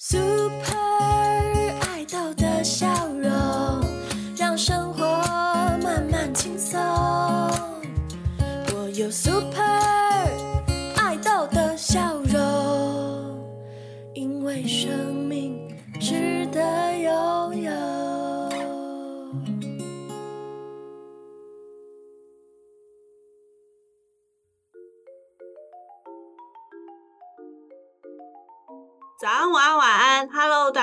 Super 爱豆的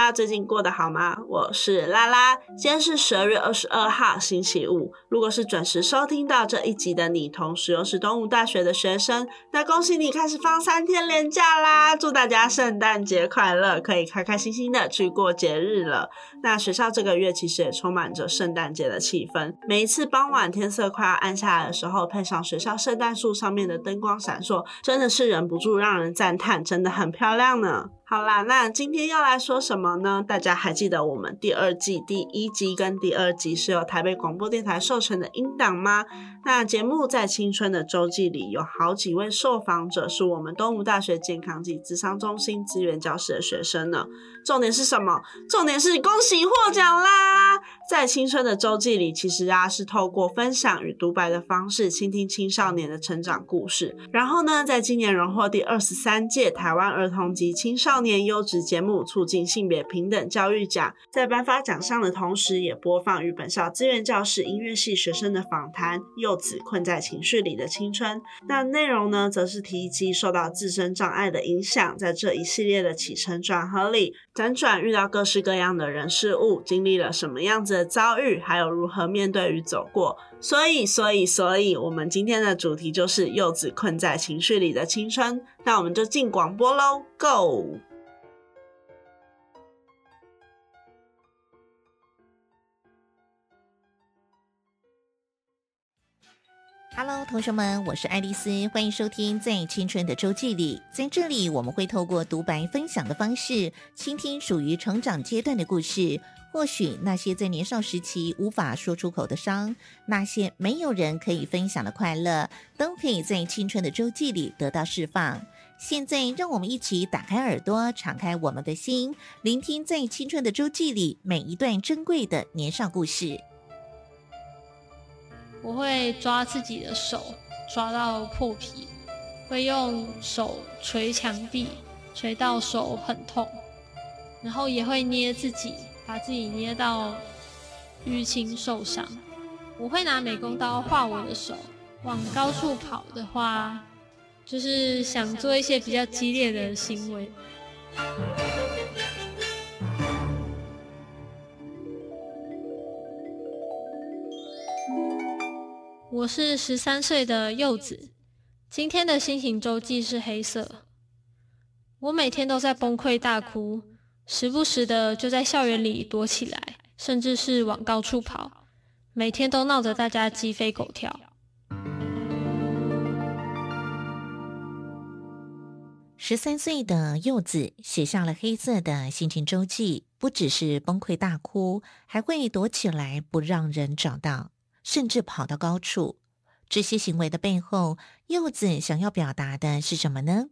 家最近过得好吗？我是拉拉，今天是十二月二十二号，星期五。如果是准时收听到这一集的你，同时又是东吴大学的学生，那恭喜你开始放三天连假啦！祝大家圣诞节快乐，可以开开心心的去过节日了。那学校这个月其实也充满着圣诞节的气氛，每一次傍晚天色快要暗下来的时候，配上学校圣诞树上面的灯光闪烁，真的是忍不住让人赞叹，真的很漂亮呢。好啦，那今天要来说什么呢？大家还记得我们第二季第一集跟第二集是由台北广播电台授权的音档吗？那节目在青春的周记里有好几位受访者是我们东吴大学健康及智商中心资源教室的学生呢。重点是什么？重点是恭喜获奖啦！在青春的周记里，其实啊是透过分享与独白的方式，倾听青少年的成长故事。然后呢，在今年荣获第二十三届台湾儿童及青少年优质节目促进性别平等教育奖，在颁发奖项的同时，也播放与本校资源教室音乐系学生的访谈《幼子困在情绪里的青春》。那内容呢，则是提及受到自身障碍的影响，在这一系列的起承转合里，辗转遇到各式各样的人事物，经历了什么样子的遭遇，还有如何面对与走过。所以，所以，所以，我们今天的主题就是幼子困在情绪里的青春。那我们就进广播喽，Go！Hello，同学们，我是爱丽丝，欢迎收听《在青春的周记里》。在这里，我们会透过独白分享的方式，倾听属于成长阶段的故事。或许那些在年少时期无法说出口的伤，那些没有人可以分享的快乐，都可以在青春的周记里得到释放。现在，让我们一起打开耳朵，敞开我们的心，聆听在青春的周记里每一段珍贵的年少故事。我会抓自己的手，抓到破皮，会用手捶墙壁，捶到手很痛，然后也会捏自己，把自己捏到淤青受伤。我会拿美工刀画我的手，往高处跑的话，就是想做一些比较激烈的行为。我是十三岁的柚子，今天的心情周记是黑色。我每天都在崩溃大哭，时不时的就在校园里躲起来，甚至是往高处跑，每天都闹得大家鸡飞狗跳。十三岁的柚子写下了黑色的心情周记，不只是崩溃大哭，还会躲起来不让人找到。甚至跑到高处，这些行为的背后，柚子想要表达的是什么呢？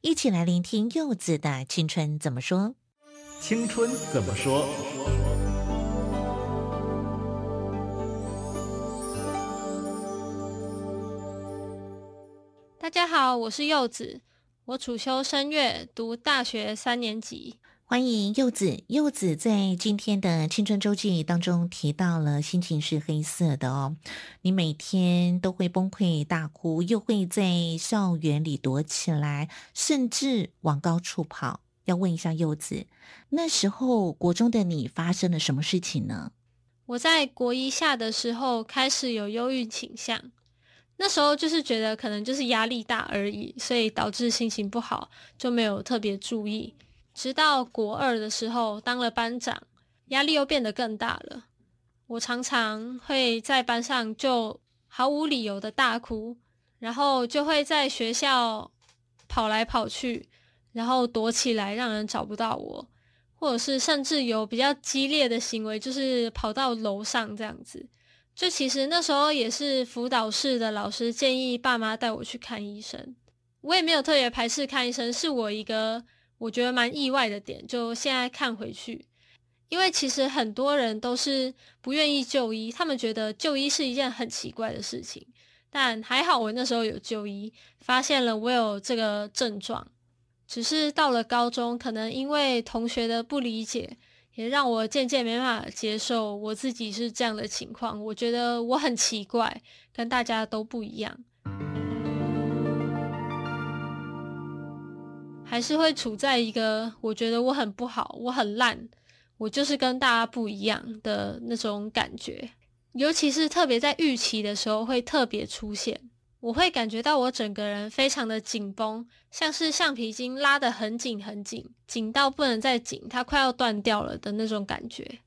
一起来聆听柚子的青春怎么说。青春怎么说？大家好，我是柚子，我主修声乐，读大学三年级。欢迎柚子。柚子在今天的青春周记当中提到了心情是黑色的哦，你每天都会崩溃大哭，又会在校园里躲起来，甚至往高处跑。要问一下柚子，那时候国中的你发生了什么事情呢？我在国一下的时候开始有忧郁倾向，那时候就是觉得可能就是压力大而已，所以导致心情不好，就没有特别注意。直到国二的时候当了班长，压力又变得更大了。我常常会在班上就毫无理由的大哭，然后就会在学校跑来跑去，然后躲起来让人找不到我，或者是甚至有比较激烈的行为，就是跑到楼上这样子。就其实那时候也是辅导室的老师建议爸妈带我去看医生，我也没有特别排斥看医生，是我一个。我觉得蛮意外的点，就现在看回去，因为其实很多人都是不愿意就医，他们觉得就医是一件很奇怪的事情。但还好我那时候有就医，发现了我有这个症状。只是到了高中，可能因为同学的不理解，也让我渐渐没办法接受我自己是这样的情况。我觉得我很奇怪，跟大家都不一样。还是会处在一个我觉得我很不好，我很烂，我就是跟大家不一样的那种感觉。尤其是特别在预期的时候，会特别出现。我会感觉到我整个人非常的紧绷，像是橡皮筋拉得很紧很紧，紧到不能再紧，它快要断掉了的那种感觉。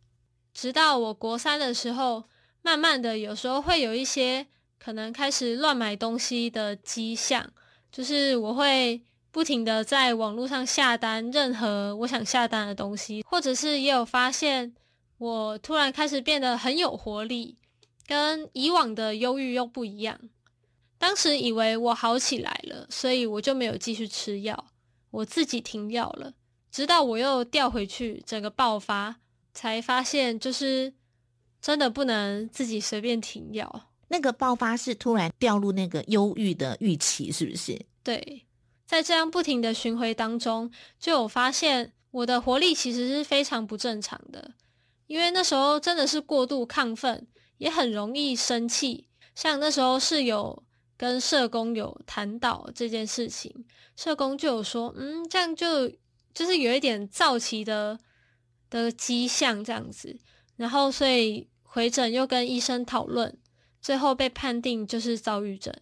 直到我国三的时候，慢慢的有时候会有一些可能开始乱买东西的迹象，就是我会。不停的在网络上下单任何我想下单的东西，或者是也有发现我突然开始变得很有活力，跟以往的忧郁又不一样。当时以为我好起来了，所以我就没有继续吃药，我自己停药了。直到我又掉回去，整个爆发，才发现就是真的不能自己随便停药。那个爆发是突然掉入那个忧郁的预期，是不是？对。在这样不停的巡回当中，就有发现我的活力其实是非常不正常的，因为那时候真的是过度亢奋，也很容易生气。像那时候是有跟社工有谈到这件事情，社工就有说，嗯，这样就就是有一点躁期的的迹象这样子，然后所以回诊又跟医生讨论，最后被判定就是躁郁症。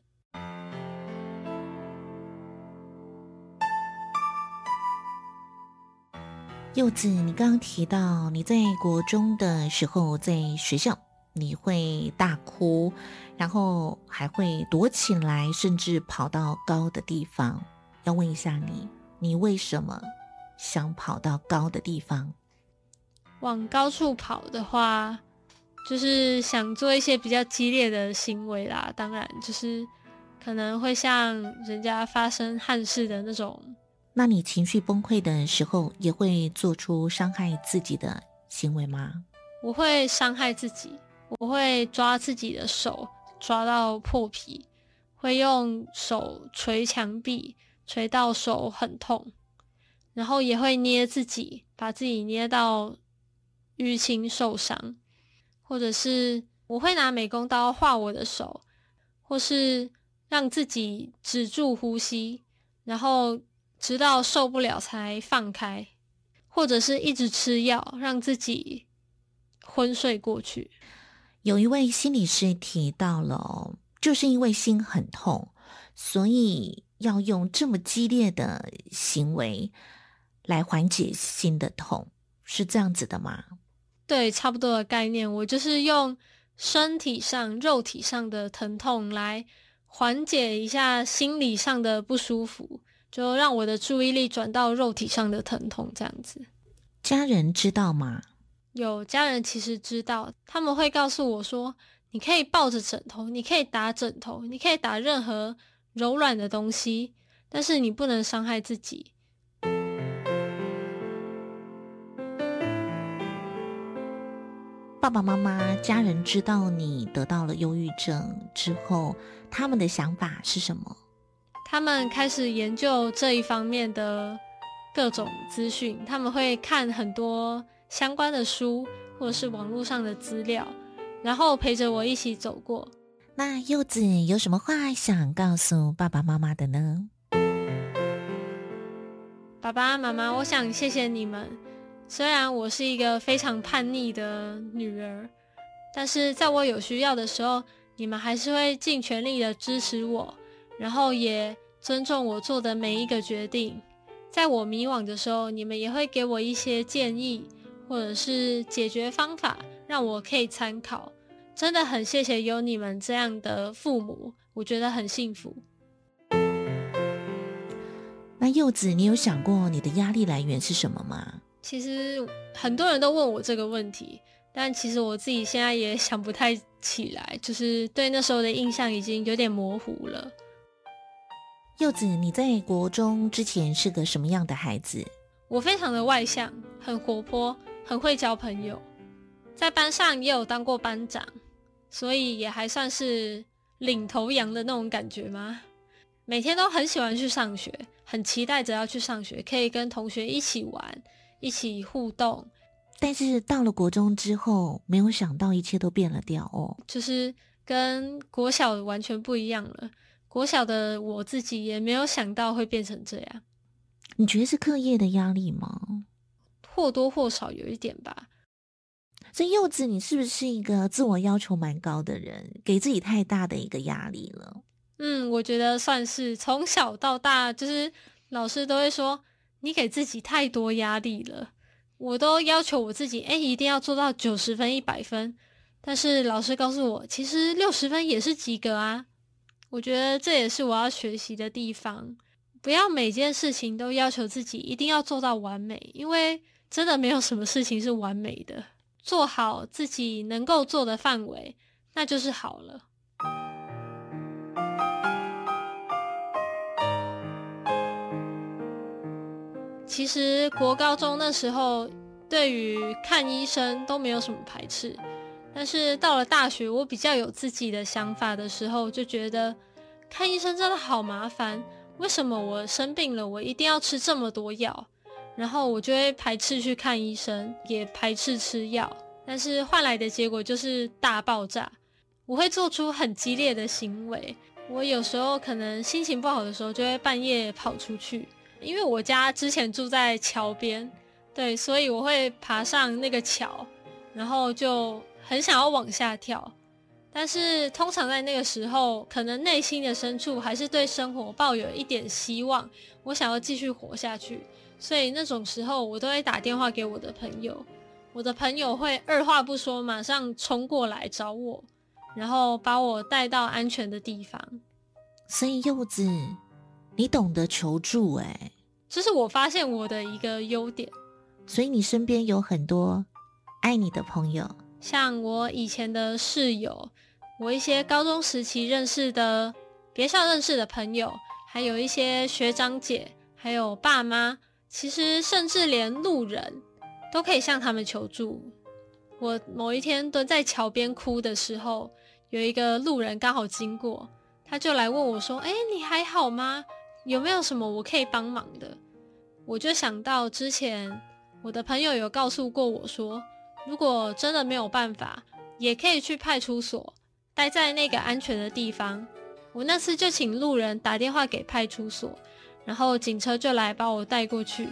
柚子，你刚刚提到你在国中的时候，在学校你会大哭，然后还会躲起来，甚至跑到高的地方。要问一下你，你为什么想跑到高的地方？往高处跑的话，就是想做一些比较激烈的行为啦。当然，就是可能会像人家发生憾事的那种。那你情绪崩溃的时候，也会做出伤害自己的行为吗？我会伤害自己，我会抓自己的手，抓到破皮，会用手捶墙壁，捶到手很痛，然后也会捏自己，把自己捏到淤青受伤，或者是我会拿美工刀划我的手，或是让自己止住呼吸，然后。直到受不了才放开，或者是一直吃药让自己昏睡过去。有一位心理师提到了，就是因为心很痛，所以要用这么激烈的行为来缓解心的痛，是这样子的吗？对，差不多的概念。我就是用身体上、肉体上的疼痛来缓解一下心理上的不舒服。就让我的注意力转到肉体上的疼痛，这样子。家人知道吗？有家人其实知道，他们会告诉我说：“你可以抱着枕头，你可以打枕头，你可以打任何柔软的东西，但是你不能伤害自己。”爸爸妈妈、家人知道你得到了忧郁症之后，他们的想法是什么？他们开始研究这一方面的各种资讯，他们会看很多相关的书或者是网络上的资料，然后陪着我一起走过。那柚子有什么话想告诉爸爸妈妈的呢？爸爸妈妈，我想谢谢你们。虽然我是一个非常叛逆的女儿，但是在我有需要的时候，你们还是会尽全力的支持我。然后也尊重我做的每一个决定，在我迷惘的时候，你们也会给我一些建议，或者是解决方法，让我可以参考。真的很谢谢有你们这样的父母，我觉得很幸福。那柚子，你有想过你的压力来源是什么吗？其实很多人都问我这个问题，但其实我自己现在也想不太起来，就是对那时候的印象已经有点模糊了。柚子，你在国中之前是个什么样的孩子？我非常的外向，很活泼，很会交朋友，在班上也有当过班长，所以也还算是领头羊的那种感觉吗？每天都很喜欢去上学，很期待着要去上学，可以跟同学一起玩，一起互动。但是到了国中之后，没有想到一切都变了调哦。就是跟国小完全不一样了。国小的我自己也没有想到会变成这样。你觉得是课业的压力吗？或多或少有一点吧。这柚子，你是不是一个自我要求蛮高的人，给自己太大的一个压力了？嗯，我觉得算是从小到大，就是老师都会说你给自己太多压力了。我都要求我自己，哎，一定要做到九十分、一百分。但是老师告诉我，其实六十分也是及格啊。我觉得这也是我要学习的地方，不要每件事情都要求自己一定要做到完美，因为真的没有什么事情是完美的。做好自己能够做的范围，那就是好了。其实国高中那时候，对于看医生都没有什么排斥，但是到了大学，我比较有自己的想法的时候，就觉得看医生真的好麻烦。为什么我生病了，我一定要吃这么多药？然后我就会排斥去看医生，也排斥吃药。但是换来的结果就是大爆炸，我会做出很激烈的行为。我有时候可能心情不好的时候，就会半夜跑出去。因为我家之前住在桥边，对，所以我会爬上那个桥，然后就很想要往下跳。但是通常在那个时候，可能内心的深处还是对生活抱有一点希望，我想要继续活下去。所以那种时候，我都会打电话给我的朋友，我的朋友会二话不说，马上冲过来找我，然后把我带到安全的地方。所以柚子。你懂得求助，哎，这是我发现我的一个优点。所以你身边有很多爱你的朋友，像我以前的室友，我一些高中时期认识的、别校认识的朋友，还有一些学长姐，还有爸妈，其实甚至连路人都可以向他们求助。我某一天蹲在桥边哭的时候，有一个路人刚好经过，他就来问我说：“哎，你还好吗？”有没有什么我可以帮忙的？我就想到之前我的朋友有告诉过我说，如果真的没有办法，也可以去派出所，待在那个安全的地方。我那次就请路人打电话给派出所，然后警车就来把我带过去。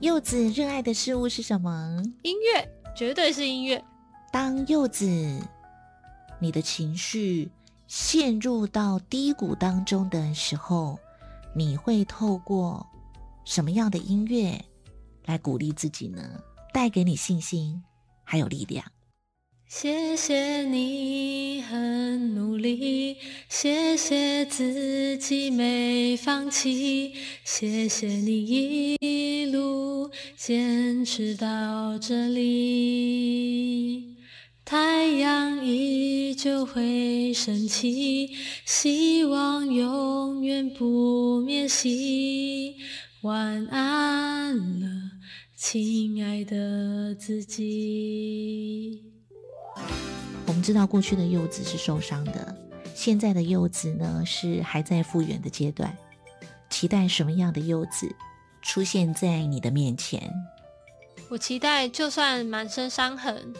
柚子热爱的事物是什么？音乐，绝对是音乐。当柚子。你的情绪陷入到低谷当中的时候，你会透过什么样的音乐来鼓励自己呢？带给你信心还有力量。谢谢你很努力，谢谢自己没放弃，谢谢你一路坚持到这里。太阳依旧会升起，希望永远不灭息。晚安了，亲爱的自己。我们知道过去的柚子是受伤的，现在的柚子呢是还在复原的阶段。期待什么样的柚子出现在你的面前？我期待，就算满身伤痕。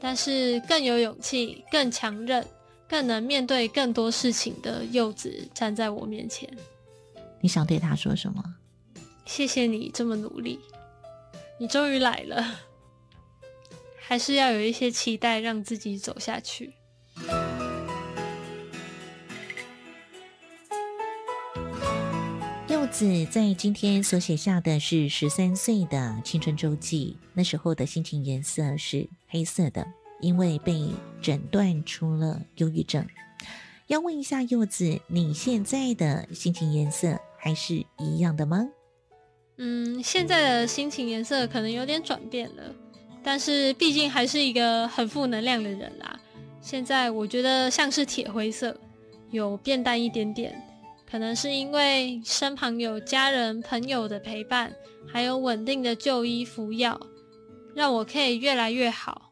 但是更有勇气、更强韧、更能面对更多事情的柚子站在我面前，你想对他说什么？谢谢你这么努力，你终于来了。还是要有一些期待，让自己走下去。柚子在今天所写下的是十三岁的青春周记，那时候的心情颜色是。黑色的，因为被诊断出了忧郁症。要问一下柚子，你现在的心情颜色还是一样的吗？嗯，现在的心情颜色可能有点转变了，但是毕竟还是一个很负能量的人啦。现在我觉得像是铁灰色，有变淡一点点，可能是因为身旁有家人朋友的陪伴，还有稳定的就医服药，让我可以越来越好。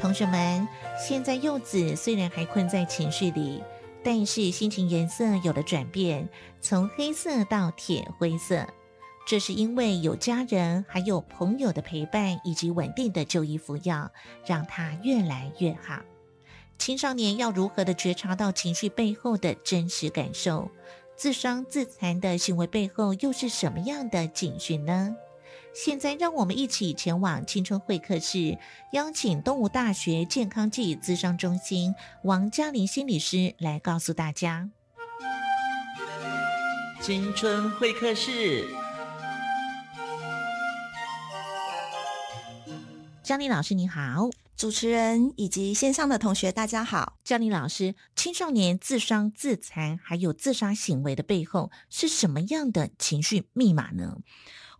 同学们，现在柚子虽然还困在情绪里，但是心情颜色有了转变，从黑色到铁灰色。这是因为有家人还有朋友的陪伴，以及稳定的就医服药，让他越来越好。青少年要如何的觉察到情绪背后的真实感受？自伤自残的行为背后又是什么样的警讯呢？现在让我们一起前往青春会客室，邀请东吴大学健康暨咨商中心王嘉玲心理师来告诉大家。青春会客室，嘉玲老师你好，主持人以及线上的同学大家好。嘉玲老师，青少年自伤自残还有自杀行为的背后是什么样的情绪密码呢？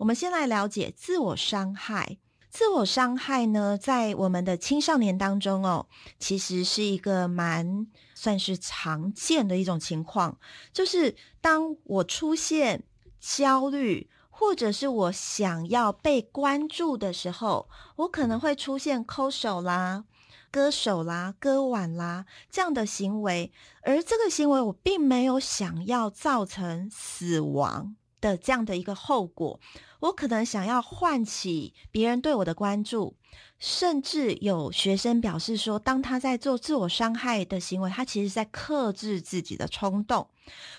我们先来了解自我伤害。自我伤害呢，在我们的青少年当中哦，其实是一个蛮算是常见的一种情况，就是当我出现焦虑，或者是我想要被关注的时候，我可能会出现抠手啦、割手啦、割腕啦这样的行为，而这个行为我并没有想要造成死亡。的这样的一个后果，我可能想要唤起别人对我的关注，甚至有学生表示说，当他在做自我伤害的行为，他其实在克制自己的冲动，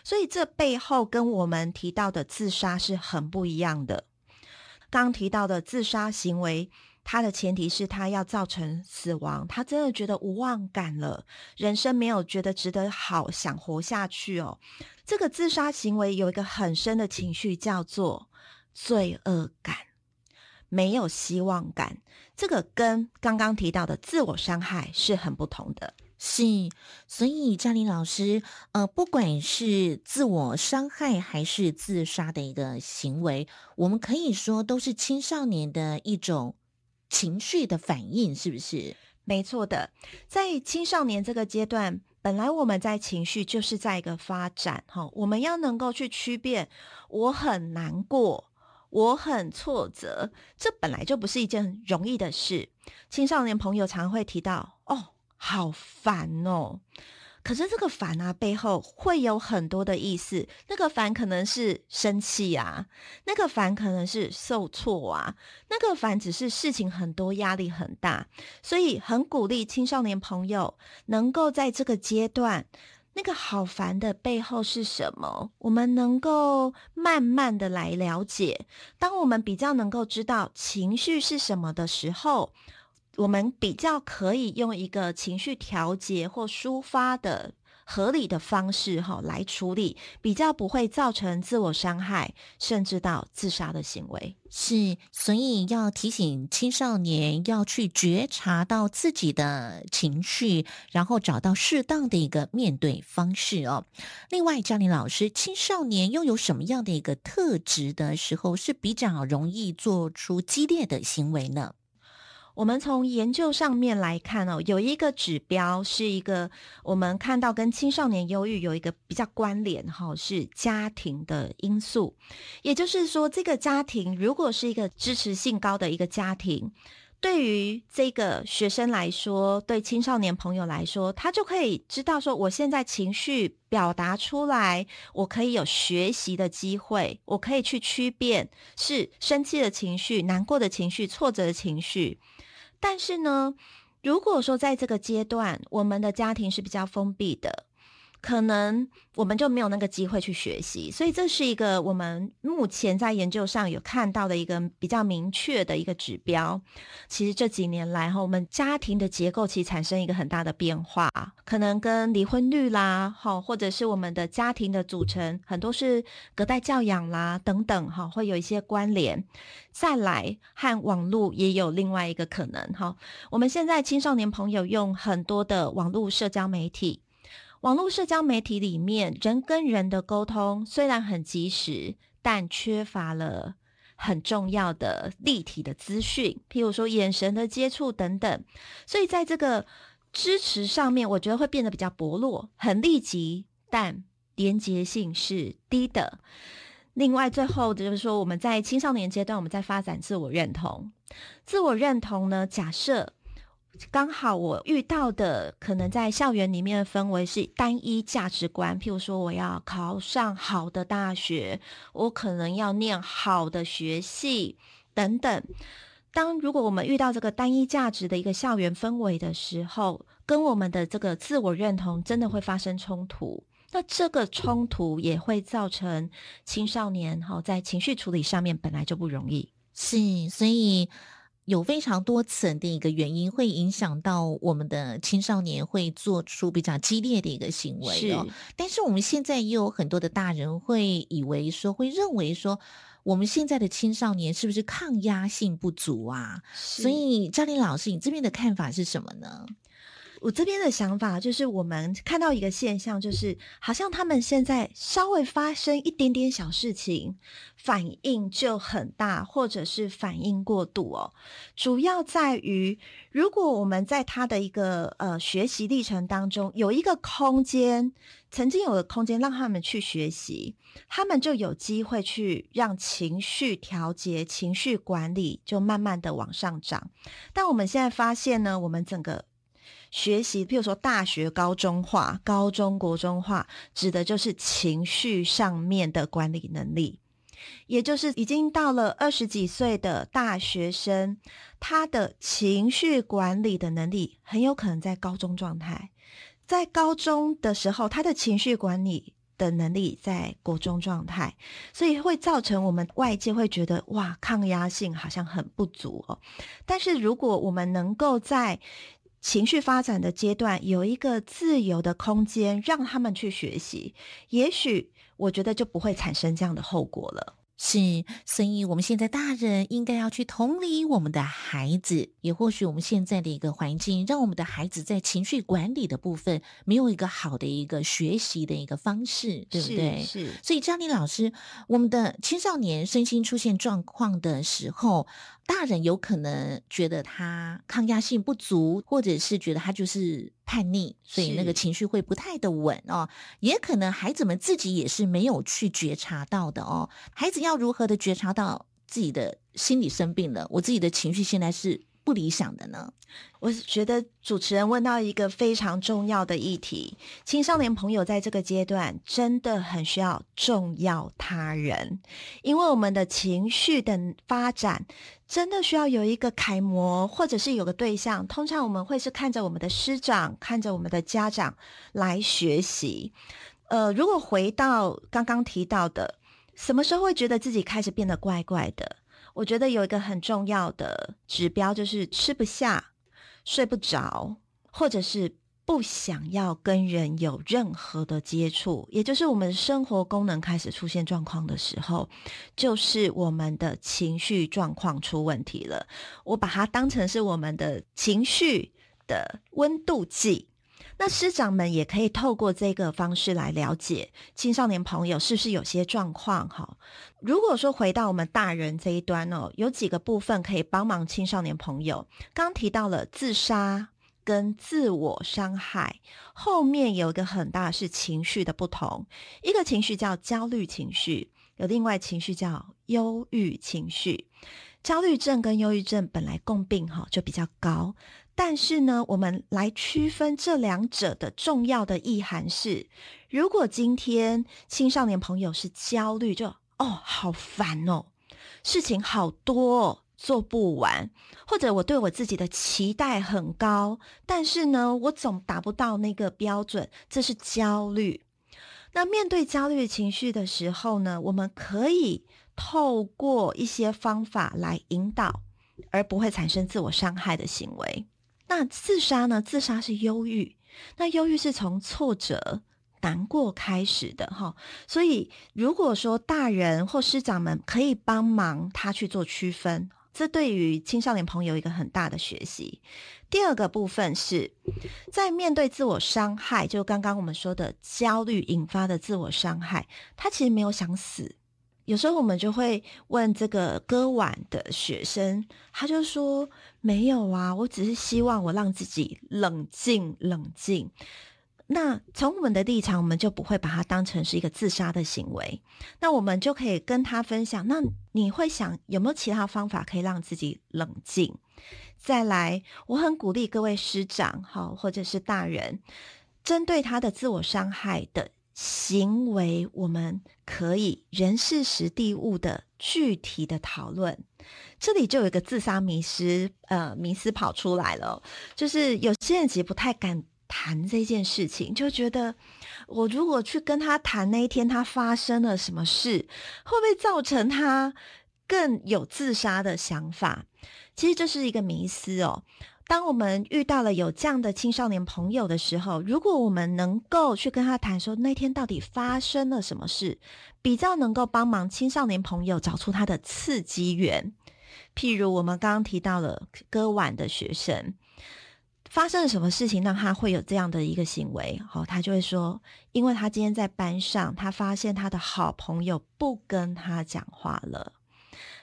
所以这背后跟我们提到的自杀是很不一样的。刚提到的自杀行为。他的前提是他要造成死亡，他真的觉得无望感了，人生没有觉得值得好，想活下去哦。这个自杀行为有一个很深的情绪，叫做罪恶感，没有希望感。这个跟刚刚提到的自我伤害是很不同的。是，所以嘉玲老师，呃，不管是自我伤害还是自杀的一个行为，我们可以说都是青少年的一种。情绪的反应是不是没错的？在青少年这个阶段，本来我们在情绪就是在一个发展哈，我们要能够去区辨，我很难过，我很挫折，这本来就不是一件容易的事。青少年朋友常会提到，哦，好烦哦。可是这个烦啊，背后会有很多的意思。那个烦可能是生气啊，那个烦可能是受挫啊，那个烦只是事情很多，压力很大。所以很鼓励青少年朋友能够在这个阶段，那个好烦的背后是什么？我们能够慢慢的来了解。当我们比较能够知道情绪是什么的时候。我们比较可以用一个情绪调节或抒发的合理的方式，哈，来处理，比较不会造成自我伤害，甚至到自杀的行为。是，所以要提醒青少年要去觉察到自己的情绪，然后找到适当的一个面对方式哦。另外，嘉玲老师，青少年又有什么样的一个特质的时候是比较容易做出激烈的行为呢？我们从研究上面来看哦，有一个指标是一个我们看到跟青少年忧郁有一个比较关联哈，是家庭的因素。也就是说，这个家庭如果是一个支持性高的一个家庭，对于这个学生来说，对青少年朋友来说，他就可以知道说，我现在情绪表达出来，我可以有学习的机会，我可以去区辨是生气的情绪、难过的情绪、挫折的情绪。但是呢，如果说在这个阶段，我们的家庭是比较封闭的。可能我们就没有那个机会去学习，所以这是一个我们目前在研究上有看到的一个比较明确的一个指标。其实这几年来哈，我们家庭的结构其实产生一个很大的变化，可能跟离婚率啦，哈，或者是我们的家庭的组成很多是隔代教养啦等等哈，会有一些关联。再来和网络也有另外一个可能哈，我们现在青少年朋友用很多的网络社交媒体。网络社交媒体里面，人跟人的沟通虽然很及时，但缺乏了很重要的立体的资讯，譬如说眼神的接触等等。所以在这个支持上面，我觉得会变得比较薄弱，很立即，但连结性是低的。另外，最后就是说，我们在青少年阶段，我们在发展自我认同。自我认同呢，假设刚好我遇到的可能在校园里面的氛围是单一价值观，譬如说我要考上好的大学，我可能要念好的学系等等。当如果我们遇到这个单一价值的一个校园氛围的时候，跟我们的这个自我认同真的会发生冲突。那这个冲突也会造成青少年哈在情绪处理上面本来就不容易，是，所以有非常多层的一个原因会影响到我们的青少年会做出比较激烈的一个行为哦。但是我们现在也有很多的大人会以为说，会认为说，我们现在的青少年是不是抗压性不足啊？所以赵丽老师，你这边的看法是什么呢？我这边的想法就是，我们看到一个现象，就是好像他们现在稍微发生一点点小事情，反应就很大，或者是反应过度哦。主要在于，如果我们在他的一个呃学习历程当中有一个空间，曾经有的空间让他们去学习，他们就有机会去让情绪调节、情绪管理就慢慢的往上涨。但我们现在发现呢，我们整个学习，譬如说大学高中化、高中国中化，指的就是情绪上面的管理能力，也就是已经到了二十几岁的大学生，他的情绪管理的能力很有可能在高中状态，在高中的时候，他的情绪管理的能力在国中状态，所以会造成我们外界会觉得哇，抗压性好像很不足哦。但是如果我们能够在情绪发展的阶段，有一个自由的空间，让他们去学习，也许我觉得就不会产生这样的后果了。是，所以我们现在大人应该要去同理我们的孩子，也或许我们现在的一个环境，让我们的孩子在情绪管理的部分没有一个好的一个学习的一个方式，对不对？是。所以张丽老师，我们的青少年身心出现状况的时候，大人有可能觉得他抗压性不足，或者是觉得他就是。叛逆，所以那个情绪会不太的稳哦，也可能孩子们自己也是没有去觉察到的哦。孩子要如何的觉察到自己的心理生病了？我自己的情绪现在是。不理想的呢？我觉得主持人问到一个非常重要的议题，青少年朋友在这个阶段真的很需要重要他人，因为我们的情绪的发展真的需要有一个楷模，或者是有个对象。通常我们会是看着我们的师长，看着我们的家长来学习。呃，如果回到刚刚提到的，什么时候会觉得自己开始变得怪怪的？我觉得有一个很重要的指标，就是吃不下、睡不着，或者是不想要跟人有任何的接触，也就是我们生活功能开始出现状况的时候，就是我们的情绪状况出问题了。我把它当成是我们的情绪的温度计。那师长们也可以透过这个方式来了解青少年朋友是不是有些状况哈。如果说回到我们大人这一端哦，有几个部分可以帮忙青少年朋友。刚提到了自杀跟自我伤害，后面有一个很大是情绪的不同，一个情绪叫焦虑情绪，有另外情绪叫忧郁情绪。焦虑症跟忧郁症本来共病哈就比较高。但是呢，我们来区分这两者的重要的意涵是：如果今天青少年朋友是焦虑，就哦好烦哦，事情好多做不完，或者我对我自己的期待很高，但是呢，我总达不到那个标准，这是焦虑。那面对焦虑情绪的时候呢，我们可以透过一些方法来引导，而不会产生自我伤害的行为。那自杀呢？自杀是忧郁，那忧郁是从挫折、难过开始的哈。所以，如果说大人或师长们可以帮忙他去做区分，这对于青少年朋友一个很大的学习。第二个部分是在面对自我伤害，就刚刚我们说的焦虑引发的自我伤害，他其实没有想死，有时候我们就会问这个割腕的学生，他就说没有啊，我只是希望我让自己冷静冷静。那从我们的立场，我们就不会把它当成是一个自杀的行为。那我们就可以跟他分享。那你会想有没有其他方法可以让自己冷静？再来，我很鼓励各位师长，好或者是大人，针对他的自我伤害的行为，我们可以人事实地物的具体的讨论。这里就有一个自杀迷失，呃，迷思跑出来了，就是有些人其实不太敢。谈这件事情，就觉得我如果去跟他谈那一天他发生了什么事，会不会造成他更有自杀的想法？其实这是一个迷思哦。当我们遇到了有这样的青少年朋友的时候，如果我们能够去跟他谈说那天到底发生了什么事，比较能够帮忙青少年朋友找出他的刺激源。譬如我们刚刚提到了割腕的学生。发生了什么事情让他会有这样的一个行为？好，他就会说，因为他今天在班上，他发现他的好朋友不跟他讲话了，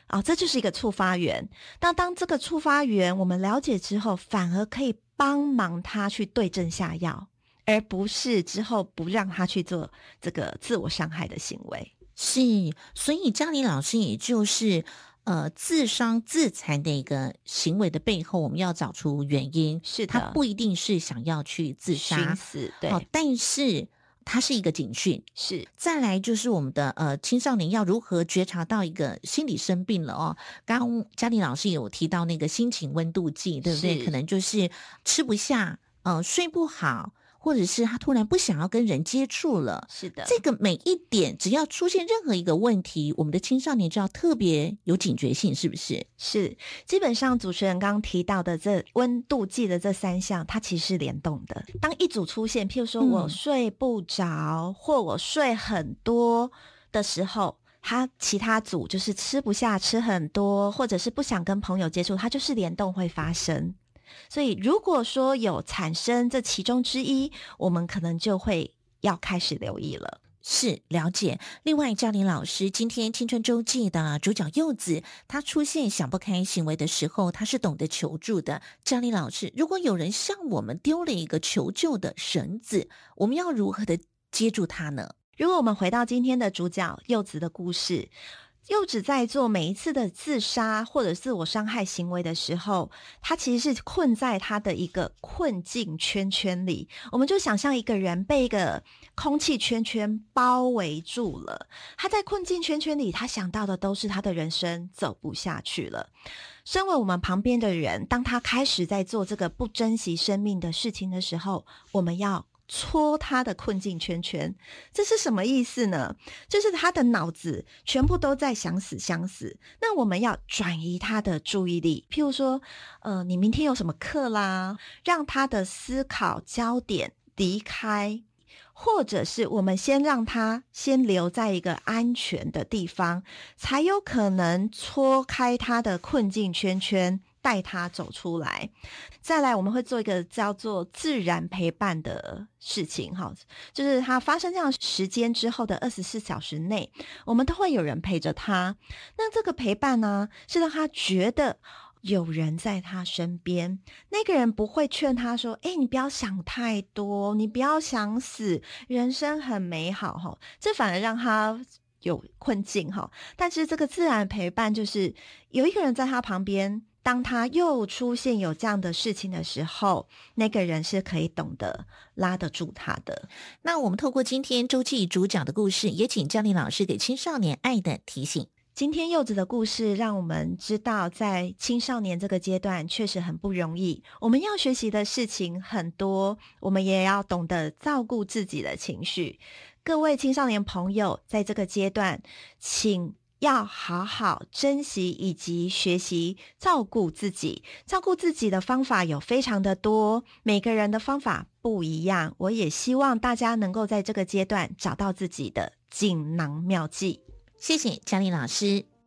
啊，这就是一个触发源。那当这个触发源我们了解之后，反而可以帮忙他去对症下药，而不是之后不让他去做这个自我伤害的行为。是，所以张林老师也就是。呃，自伤自残的一个行为的背后，我们要找出原因。是的，他不一定是想要去自杀，死对。但是它是一个警讯。是，再来就是我们的呃青少年要如何觉察到一个心理生病了哦。刚刚嘉玲老师有提到那个心情温度计，对不对？可能就是吃不下，呃，睡不好。或者是他突然不想要跟人接触了，是的，这个每一点只要出现任何一个问题，我们的青少年就要特别有警觉性，是不是？是，基本上主持人刚刚提到的这温度计的这三项，它其实是联动的。当一组出现，譬如说我睡不着，或我睡很多的时候，他其他组就是吃不下、吃很多，或者是不想跟朋友接触，它就是联动会发生。所以，如果说有产生这其中之一，我们可能就会要开始留意了。是了解。另外，嘉玲老师今天青春周记的主角柚子，他出现想不开行为的时候，他是懂得求助的。嘉玲老师，如果有人向我们丢了一个求救的绳子，我们要如何的接住他呢？如果我们回到今天的主角柚子的故事。柚子在做每一次的自杀或者自我伤害行为的时候，他其实是困在他的一个困境圈圈里。我们就想象一个人被一个空气圈圈包围住了，他在困境圈圈里，他想到的都是他的人生走不下去了。身为我们旁边的人，当他开始在做这个不珍惜生命的事情的时候，我们要。戳他的困境圈圈，这是什么意思呢？就是他的脑子全部都在想死想死。那我们要转移他的注意力，譬如说，呃，你明天有什么课啦？让他的思考焦点离开，或者是我们先让他先留在一个安全的地方，才有可能戳开他的困境圈圈。带他走出来，再来我们会做一个叫做自然陪伴的事情，哈，就是他发生这样时间之后的二十四小时内，我们都会有人陪着他。那这个陪伴呢，是让他觉得有人在他身边，那个人不会劝他说：“哎，你不要想太多，你不要想死，人生很美好。”哈，这反而让他有困境，哈。但是这个自然陪伴就是有一个人在他旁边。当他又出现有这样的事情的时候，那个人是可以懂得拉得住他的。那我们透过今天周记主讲的故事，也请江林老师给青少年爱的提醒。今天柚子的故事让我们知道，在青少年这个阶段确实很不容易。我们要学习的事情很多，我们也要懂得照顾自己的情绪。各位青少年朋友，在这个阶段，请。要好好珍惜以及学习照顾自己。照顾自己的方法有非常的多，每个人的方法不一样。我也希望大家能够在这个阶段找到自己的锦囊妙计。谢谢嘉丽老师。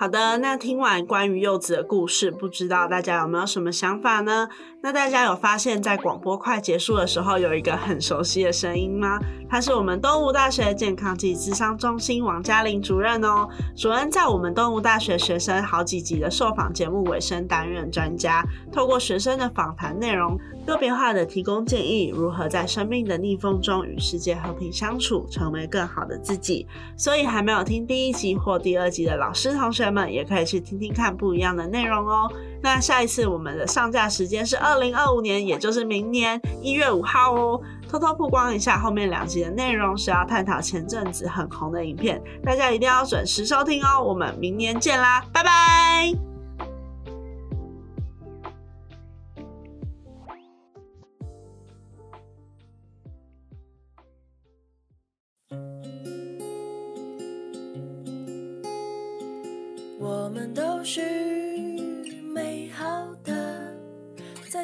好的，那听完关于柚子的故事，不知道大家有没有什么想法呢？那大家有发现，在广播快结束的时候，有一个很熟悉的声音吗？他是我们东吴大学健康及智商中心王嘉玲主任哦。主任在我们东吴大学学生好几集的受访节目尾声担任专家，透过学生的访谈内容，个别化的提供建议，如何在生命的逆风中与世界和平相处，成为更好的自己。所以还没有听第一集或第二集的老师同学们，也可以去听听看不一样的内容哦。那下一次我们的上架时间是二零二五年，也就是明年一月五号哦。偷偷曝光一下，后面两集的内容是要探讨前阵子很红的影片，大家一定要准时收听哦。我们明年见啦，拜拜。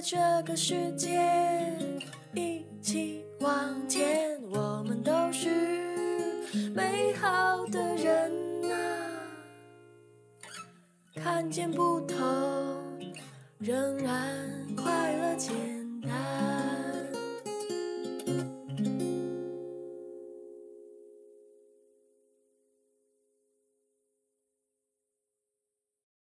这个世界一起往前。我们都是美好的人啊，看见不同，仍然快乐简单。